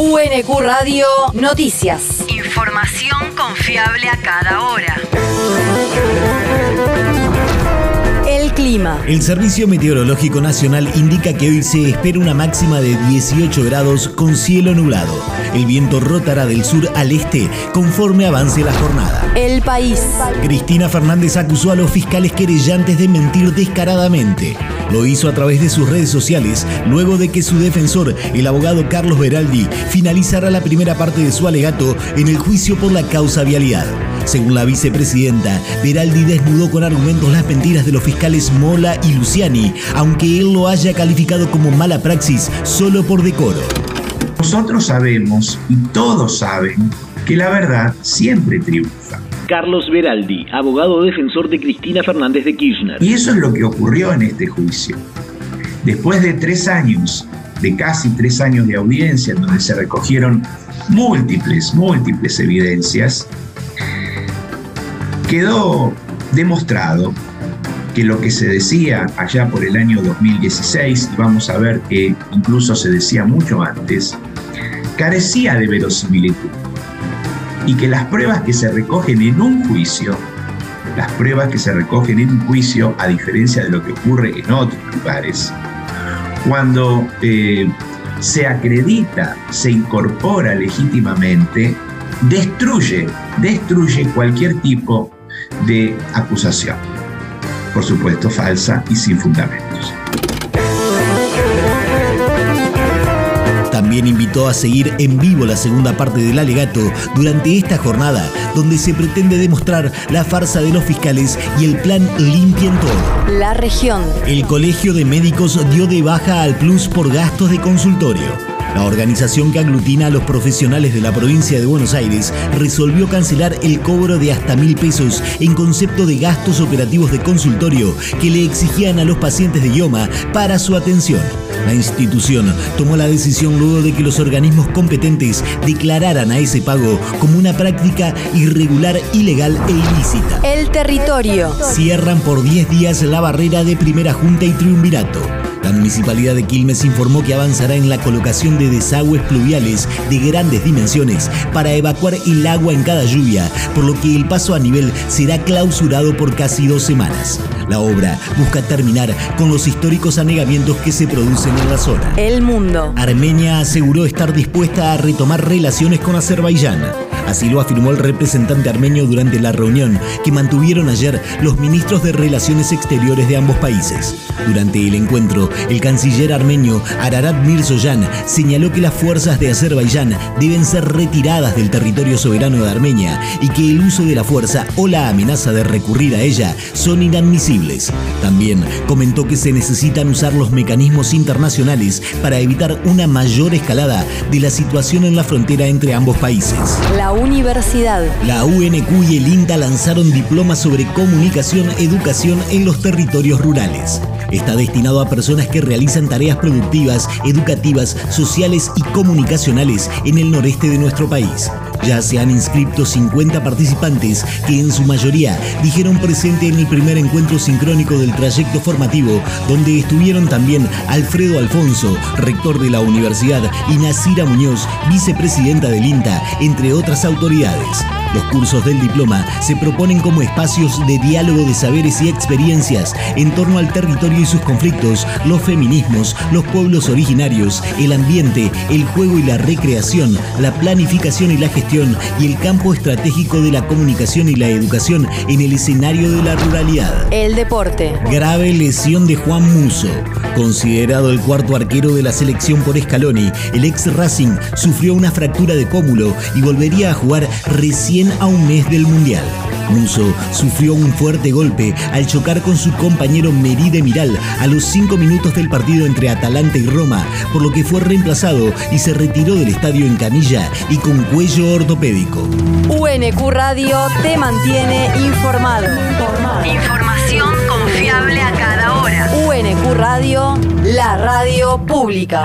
UNQ Radio Noticias. Información confiable a cada hora. El clima. El Servicio Meteorológico Nacional indica que hoy se espera una máxima de 18 grados con cielo nublado. El viento rotará del sur al este conforme avance la jornada. El país. Cristina Fernández acusó a los fiscales querellantes de mentir descaradamente. Lo hizo a través de sus redes sociales luego de que su defensor, el abogado Carlos Beraldi, finalizara la primera parte de su alegato en el juicio por la causa vialidad. Según la vicepresidenta, Beraldi desnudó con argumentos las mentiras de los fiscales Mola y Luciani, aunque él lo haya calificado como mala praxis solo por decoro. Nosotros sabemos y todos saben que la verdad siempre triunfa. Carlos Beraldi, abogado defensor de Cristina Fernández de Kirchner. Y eso es lo que ocurrió en este juicio. Después de tres años, de casi tres años de audiencia, en donde se recogieron múltiples, múltiples evidencias, quedó demostrado que lo que se decía allá por el año 2016, y vamos a ver que incluso se decía mucho antes, carecía de verosimilitud. Y que las pruebas que se recogen en un juicio, las pruebas que se recogen en un juicio, a diferencia de lo que ocurre en otros lugares, cuando eh, se acredita, se incorpora legítimamente, destruye, destruye cualquier tipo de acusación. Por supuesto, falsa y sin fundamentos. También invitó a seguir en vivo la segunda parte del alegato durante esta jornada, donde se pretende demostrar la farsa de los fiscales y el plan limpien todo. La región. El Colegio de Médicos dio de baja al Plus por gastos de consultorio. La organización que aglutina a los profesionales de la provincia de Buenos Aires resolvió cancelar el cobro de hasta mil pesos en concepto de gastos operativos de consultorio que le exigían a los pacientes de IOMA para su atención. La institución tomó la decisión luego de que los organismos competentes declararan a ese pago como una práctica irregular, ilegal e ilícita. El territorio. Cierran por 10 días la barrera de primera junta y triunvirato. La municipalidad de Quilmes informó que avanzará en la colocación de desagües pluviales de grandes dimensiones para evacuar el agua en cada lluvia, por lo que el paso a nivel será clausurado por casi dos semanas. La obra busca terminar con los históricos anegamientos que se producen en la zona. El mundo. Armenia aseguró estar dispuesta a retomar relaciones con Azerbaiyán. Así lo afirmó el representante armenio durante la reunión que mantuvieron ayer los ministros de Relaciones Exteriores de ambos países. Durante el encuentro, el canciller armenio Ararat Mirzoyan señaló que las fuerzas de Azerbaiyán deben ser retiradas del territorio soberano de Armenia y que el uso de la fuerza o la amenaza de recurrir a ella son inadmisibles. También comentó que se necesitan usar los mecanismos internacionales para evitar una mayor escalada de la situación en la frontera entre ambos países. Universidad. La UNQ y el INTA lanzaron diplomas sobre comunicación, educación en los territorios rurales. Está destinado a personas que realizan tareas productivas, educativas, sociales y comunicacionales en el noreste de nuestro país. Ya se han inscrito 50 participantes que en su mayoría dijeron presente en el primer encuentro sincrónico del trayecto formativo, donde estuvieron también Alfredo Alfonso, rector de la universidad, y Nasira Muñoz, vicepresidenta del INTA, entre otras autoridades. Los cursos del diploma se proponen como espacios de diálogo de saberes y experiencias en torno al territorio y sus conflictos, los feminismos, los pueblos originarios, el ambiente, el juego y la recreación, la planificación y la gestión y el campo estratégico de la comunicación y la educación en el escenario de la ruralidad. El deporte. Grave lesión de Juan Muso. Considerado el cuarto arquero de la selección por Scaloni, el ex Racing sufrió una fractura de cómulo y volvería a jugar recién a un mes del Mundial. Muso sufrió un fuerte golpe al chocar con su compañero Meride Miral a los 5 minutos del partido entre Atalanta y Roma, por lo que fue reemplazado y se retiró del estadio en camilla y con cuello ortopédico. UNQ Radio te mantiene informado. Información confiable a cada hora. UNQ Radio, la radio pública.